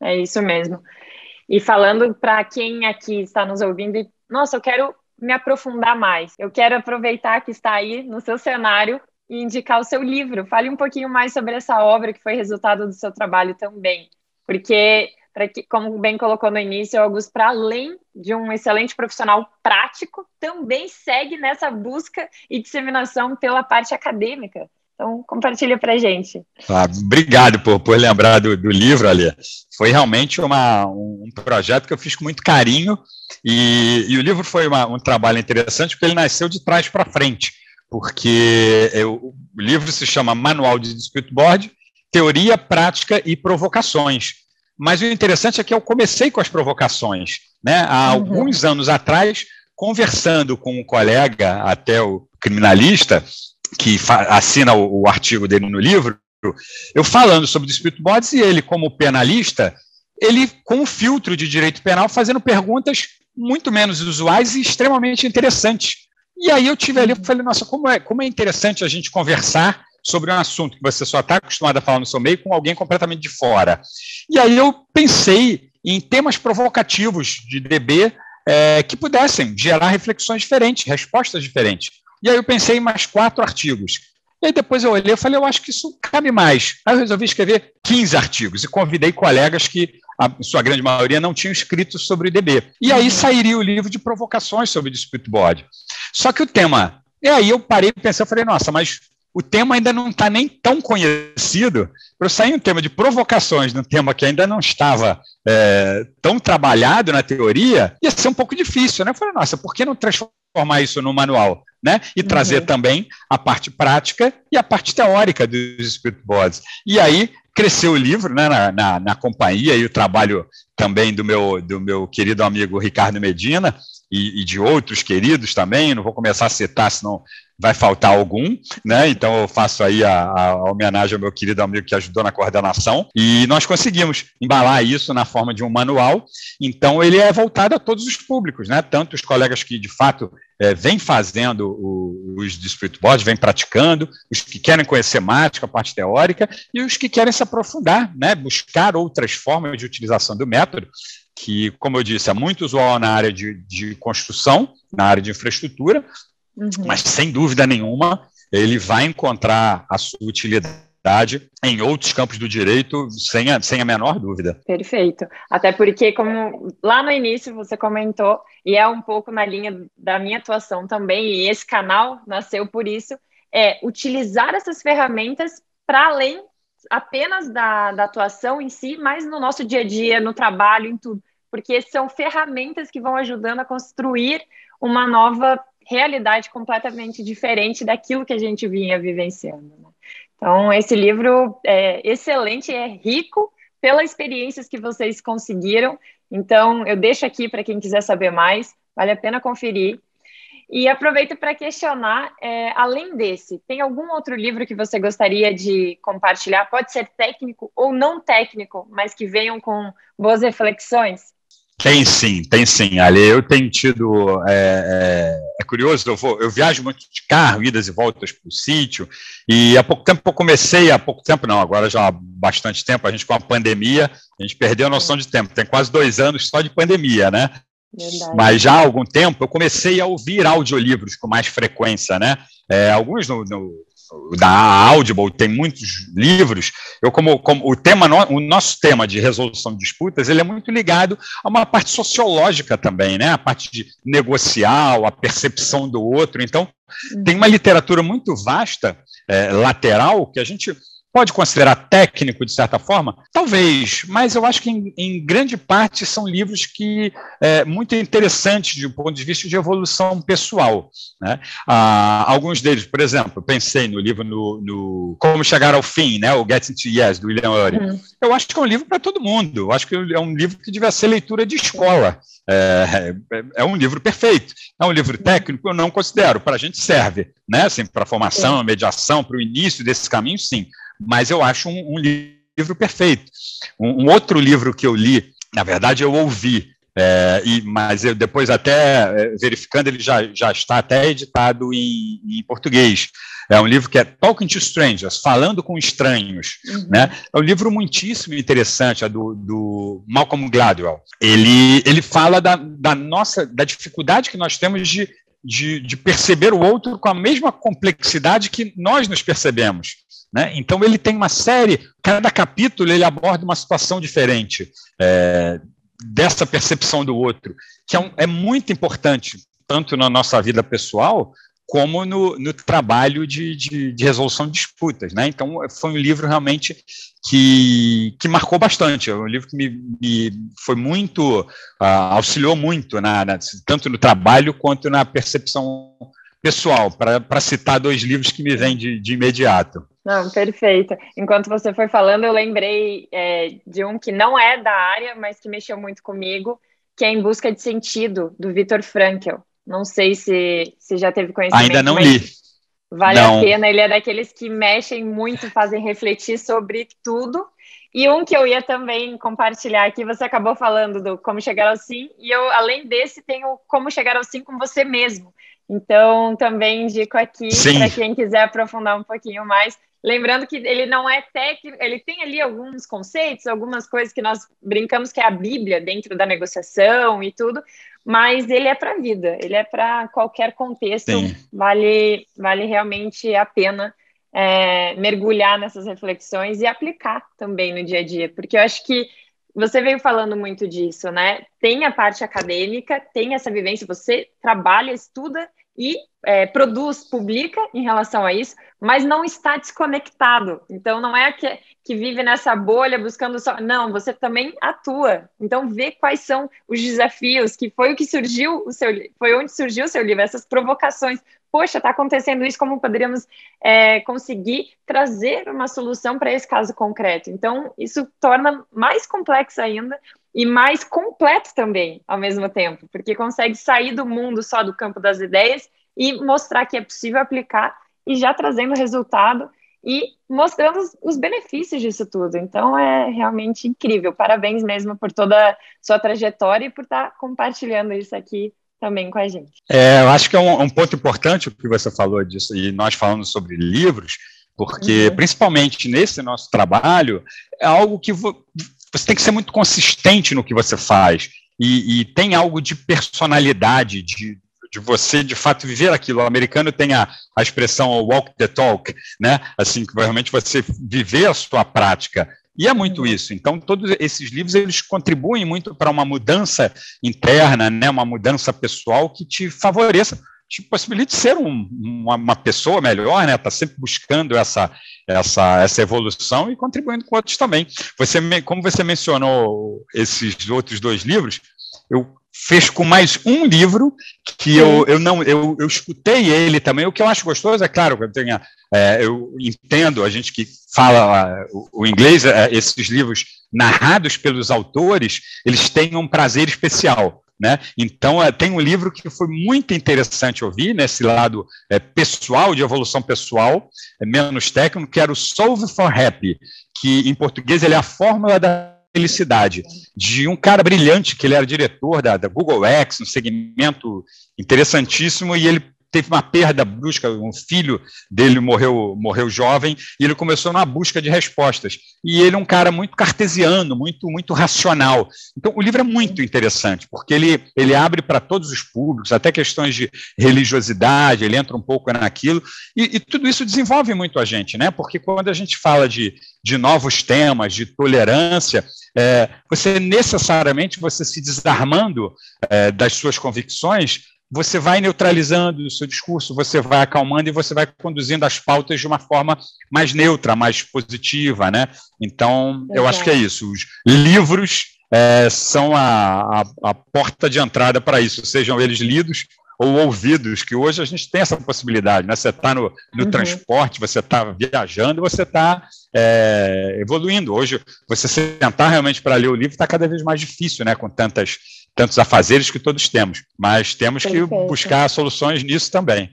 É isso mesmo. E falando para quem aqui está nos ouvindo, e, nossa, eu quero me aprofundar mais. Eu quero aproveitar que está aí no seu cenário e indicar o seu livro. Fale um pouquinho mais sobre essa obra que foi resultado do seu trabalho também. Porque, que, como bem colocou no início, Augusto, para além de um excelente profissional prático, também segue nessa busca e disseminação pela parte acadêmica. Então, compartilha para gente. Ah, obrigado por, por lembrar do, do livro, Ali. Foi realmente uma, um projeto que eu fiz com muito carinho e, e o livro foi uma, um trabalho interessante porque ele nasceu de trás para frente, porque eu, o livro se chama Manual de Dispute Board, Teoria, Prática e Provocações. Mas o interessante é que eu comecei com as provocações. Né? Há uhum. alguns anos atrás, conversando com um colega, até o criminalista, que assina o, o, artigo dele no livro, eu falando sobre dispute boards e ele, como penalista, ele com um filtro de direito penal fazendo perguntas muito menos usuais e extremamente interessantes. E aí eu tive ali, eu falei, nossa, como é, como é interessante a gente conversar sobre um assunto que você só está acostumado a falar no seu meio com alguém completamente de fora. E aí eu pensei em temas provocativos de DB é, que pudessem gerar reflexões diferentes, respostas diferentes. E aí eu pensei em mais quatro artigos. E aí depois eu olhei e falei, eu acho que isso cabe mais. Aí eu resolvi escrever 15 artigos e convidei colegas que, a sua grande maioria, não tinham escrito sobre o IDB. E aí sairia o livro de provocações sobre o dispute board. Só que o tema... E aí eu parei e pensei, eu falei, nossa, mas o tema ainda não está nem tão conhecido. Para eu sair um tema de provocações num tema que ainda não estava é, tão trabalhado na teoria, ia ser um pouco difícil. Né? Eu falei, nossa, por que não transformar isso no manual? Né? E uhum. trazer também a parte prática e a parte teórica dos Spirit Boards. E aí cresceu o livro né, na, na, na, companhia e o trabalho também do meu, do meu querido amigo Ricardo Medina e, e de outros queridos também, não vou começar a citar, senão vai faltar algum, né? Então eu faço aí a, a, homenagem ao meu querido amigo que ajudou na coordenação e nós conseguimos embalar isso na forma de um manual. Então ele é voltado a todos os públicos, né? Tanto os colegas que de fato é, vêm fazendo o, os dispute boards, vêm praticando, os que querem conhecer mais, a parte teórica, e os que querem se aprofundar, né? Buscar outras formas de utilização do método que, como eu disse, é muito usual na área de, de construção, na área de infraestrutura, uhum. mas sem dúvida nenhuma ele vai encontrar a sua utilidade em outros campos do direito, sem a, sem a menor dúvida. Perfeito. Até porque, como lá no início você comentou, e é um pouco na linha da minha atuação também, e esse canal nasceu por isso, é utilizar essas ferramentas para além apenas da, da atuação em si, mas no nosso dia a dia, no trabalho, em tudo porque são ferramentas que vão ajudando a construir uma nova realidade completamente diferente daquilo que a gente vinha vivenciando. Né? Então, esse livro é excelente, é rico pelas experiências que vocês conseguiram. Então, eu deixo aqui para quem quiser saber mais, vale a pena conferir. E aproveito para questionar, é, além desse, tem algum outro livro que você gostaria de compartilhar? Pode ser técnico ou não técnico, mas que venham com boas reflexões? Tem sim, tem sim. Ali eu tenho tido. É, é, é, curioso, eu, vou, eu viajo muito de carro, idas e voltas para o sítio, e há pouco tempo eu comecei, há pouco tempo não, agora já há bastante tempo, a gente com a pandemia, a gente perdeu a noção de tempo, tem quase dois anos só de pandemia, né? Verdade. Mas já há algum tempo eu comecei a ouvir audiolivros com mais frequência, né? É, alguns no, no, da Audible tem muitos livros. Eu como, como o tema, o nosso tema de resolução de disputas, ele é muito ligado a uma parte sociológica também, né? A parte de negocial, a percepção do outro. Então, tem uma literatura muito vasta, é, lateral, que a gente pode considerar técnico, de certa forma? Talvez, mas eu acho que em, em grande parte são livros que é muito interessantes do ponto de vista de evolução pessoal. Né? Ah, alguns deles, por exemplo, pensei no livro no, no, Como Chegar ao Fim, né? o Getting to Yes, do William Ury. Uhum. Eu acho que é um livro para todo mundo. Eu acho que é um livro que devia ser leitura de escola. É, é, é um livro perfeito. É um livro técnico, eu não considero. Para a gente serve, né? Assim, para formação, mediação, para o início desse caminho, sim mas eu acho um, um livro perfeito. Um, um, outro livro que eu li, na verdade, eu ouvi, é, e, mas eu, depois até é, verificando, ele já, já está até editado em, em, português. É um livro que é Talking to Strangers, Falando com Estranhos. Uhum. Né? É um livro muitíssimo interessante, é do, do Malcolm Gladwell. Ele, ele fala da, da nossa da dificuldade que nós temos de, de, de perceber o outro com a mesma complexidade que nós nos percebemos. Né? Então ele tem uma série, cada capítulo ele aborda uma situação diferente é, dessa percepção do outro, que é, um, é, muito importante, tanto na nossa vida pessoal, como no, no trabalho de, de, de, resolução de disputas. Né? Então foi um livro realmente que, que marcou bastante, é um livro que me, me foi muito, uh, auxiliou muito, na, na, tanto no trabalho quanto na percepção pessoal, para citar dois livros que me vêm de, de imediato. Não, perfeito. Enquanto você foi falando, eu lembrei é, de um que não é da área, mas que mexeu muito comigo, que é Em Busca de Sentido, do Vitor Frankl. Não sei se, se já teve conhecimento. Ainda não li. Vale não. a pena, ele é daqueles que mexem muito, fazem refletir sobre tudo. E um que eu ia também compartilhar aqui, você acabou falando do Como Chegar ao Sim, e eu, além desse, tenho Como Chegar ao Sim com você mesmo. Então, também indico aqui para quem quiser aprofundar um pouquinho mais. Lembrando que ele não é técnico, ele tem ali alguns conceitos, algumas coisas que nós brincamos que é a Bíblia dentro da negociação e tudo, mas ele é para a vida, ele é para qualquer contexto, Sim. vale, vale realmente a pena é, mergulhar nessas reflexões e aplicar também no dia a dia, porque eu acho que você veio falando muito disso, né? Tem a parte acadêmica, tem essa vivência, você trabalha, estuda e é, produz, publica em relação a isso, mas não está desconectado. Então, não é que, que vive nessa bolha buscando só. Não, você também atua. Então, vê quais são os desafios, que foi o que surgiu o seu foi onde surgiu o seu livro, essas provocações. Poxa, está acontecendo isso, como poderíamos é, conseguir trazer uma solução para esse caso concreto? Então, isso torna mais complexo ainda e mais completo também, ao mesmo tempo, porque consegue sair do mundo só do campo das ideias e mostrar que é possível aplicar e já trazendo resultado e mostrando os, os, benefícios disso tudo. Então é realmente incrível. Parabéns mesmo por toda a sua trajetória e por estar compartilhando isso aqui também com a gente. É, eu acho que é um, um ponto importante o que você falou disso, e nós falando sobre livros, porque uhum. principalmente nesse nosso trabalho, é algo que você tem que ser muito consistente no que você faz. E, e tem algo de personalidade, de, de você de fato viver aquilo. O americano tem a, a expressão walk the talk, né? Assim, que realmente você viver a sua prática. E é muito isso. Então, todos esses livros eles contribuem muito para uma mudança interna, né? Uma mudança pessoal que te favoreça, te possibilite ser um, uma, uma, pessoa melhor, né? Está sempre buscando essa, essa, essa evolução e contribuindo com outros também. Você, como você mencionou esses outros dois livros, eu fez com mais um livro que eu, eu não eu, eu escutei ele também. O que eu acho gostoso é claro, eu, tenho, é, eu entendo a gente que fala o, o inglês, é, esses livros narrados pelos autores, eles têm um prazer especial. Né? Então, é, tem um livro que foi muito interessante ouvir, nesse lado é, pessoal, de evolução pessoal, é, menos técnico, que era o Solve for Happy, que em português ele é a fórmula da felicidade de um cara brilhante, que ele era diretor da, da Google X, um segmento interessantíssimo, e ele teve uma perda brusca, um filho dele morreu, morreu jovem, e ele começou na busca de respostas. E ele é um cara muito cartesiano, muito, muito racional. Então, o livro é muito interessante, porque ele, ele abre para todos os públicos, até questões de religiosidade, ele entra um pouco naquilo, e, e tudo isso desenvolve muito a gente, né? Porque quando a gente fala de, de novos temas, de tolerância, é, você necessariamente, você se desarmando é, das suas convicções, você vai neutralizando o seu discurso, você vai acalmando e você vai conduzindo as pautas de uma forma mais neutra, mais positiva, né? Então, eu acho que é isso. Os livros é, são a, a, a porta de entrada para isso, sejam eles lidos ou ouvidos, que hoje a gente tem essa possibilidade, né? Você está no, no uhum. transporte, você está viajando, você está é, evoluindo. Hoje, você sentar realmente para ler o livro está cada vez mais difícil, né? Com tantas tantos afazeres que todos temos, mas temos Perfeito. que buscar soluções nisso também.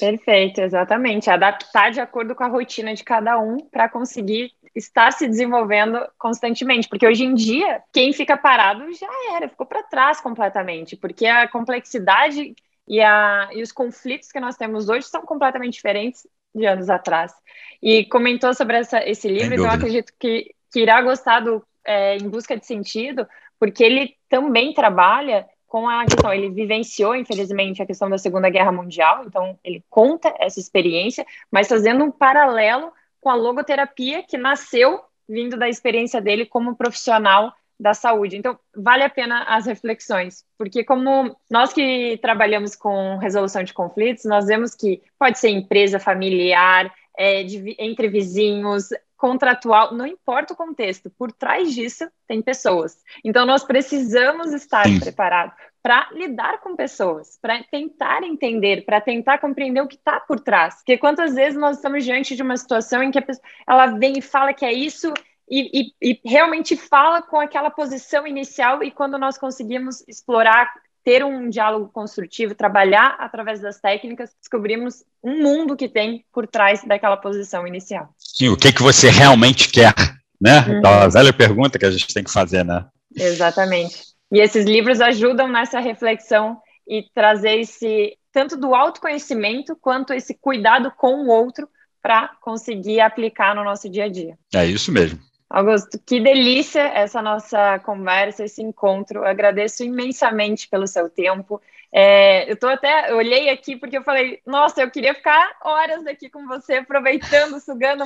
Perfeito, exatamente. Adaptar de acordo com a rotina de cada um para conseguir estar se desenvolvendo constantemente, porque hoje em dia quem fica parado já era, ficou para trás completamente, porque a complexidade e, a, e os conflitos que nós temos hoje são completamente diferentes de anos atrás. E comentou sobre essa, esse livro, então eu acredito que, que irá gostar do é, Em Busca de Sentido, porque ele também trabalha com a questão, ele vivenciou, infelizmente, a questão da Segunda Guerra Mundial, então ele conta essa experiência, mas fazendo um paralelo com a logoterapia que nasceu vindo da experiência dele como profissional da saúde. Então, vale a pena as reflexões, porque como nós que trabalhamos com resolução de conflitos, nós vemos que pode ser empresa familiar, é, de, entre vizinhos, contratual, não importa o contexto, por trás disso tem pessoas. Então nós precisamos estar preparados para lidar com pessoas, para tentar entender, para tentar compreender o que está por trás. Porque quantas vezes nós estamos diante de uma situação em que a pessoa, ela vem e fala que é isso e, e, e realmente fala com aquela posição inicial e quando nós conseguimos explorar ter um diálogo construtivo, trabalhar através das técnicas, descobrimos um mundo que tem por trás daquela posição inicial. Sim, o que, que você realmente quer, né? Uhum. Então, a velha pergunta que a gente tem que fazer, né? Exatamente. E esses livros ajudam nessa reflexão e trazer esse tanto do autoconhecimento quanto esse cuidado com o outro para conseguir aplicar no nosso dia a dia. É isso mesmo. Augusto, que delícia essa nossa conversa, esse encontro. Eu agradeço imensamente pelo seu tempo. É, eu tô até, eu olhei aqui porque eu falei, nossa, eu queria ficar horas aqui com você, aproveitando, sugando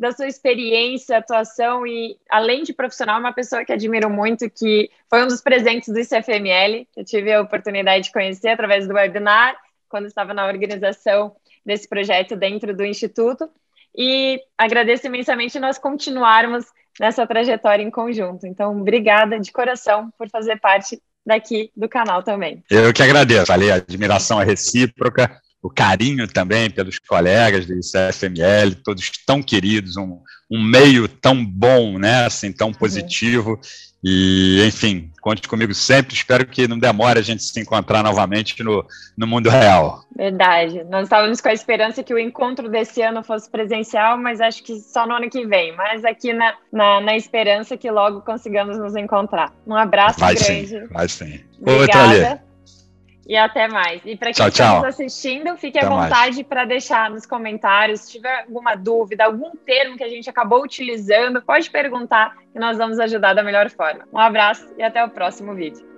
da sua experiência, atuação e, além de profissional, uma pessoa que admiro muito, que foi um dos presentes do ICFML, que eu tive a oportunidade de conhecer através do webinar, quando estava na organização desse projeto dentro do Instituto. E agradeço imensamente nós continuarmos nessa trajetória em conjunto. Então, obrigada de coração por fazer parte daqui do canal também. Eu que agradeço, Ali, a admiração é recíproca, o carinho também pelos colegas do CFML, todos tão queridos, um, um meio tão bom, né, assim, tão uhum. positivo, uhum. E, enfim, conte comigo sempre. Espero que não demore a gente se encontrar novamente no, no mundo real. Verdade. Nós estávamos com a esperança que o encontro desse ano fosse presencial, mas acho que só no ano que vem. Mas aqui na, na, na esperança que logo consigamos nos encontrar. Um abraço vai grande. Sim, vai sim. Obrigada. E até mais. E para quem está nos assistindo, fique até à vontade para deixar nos comentários. Se tiver alguma dúvida, algum termo que a gente acabou utilizando, pode perguntar que nós vamos ajudar da melhor forma. Um abraço e até o próximo vídeo.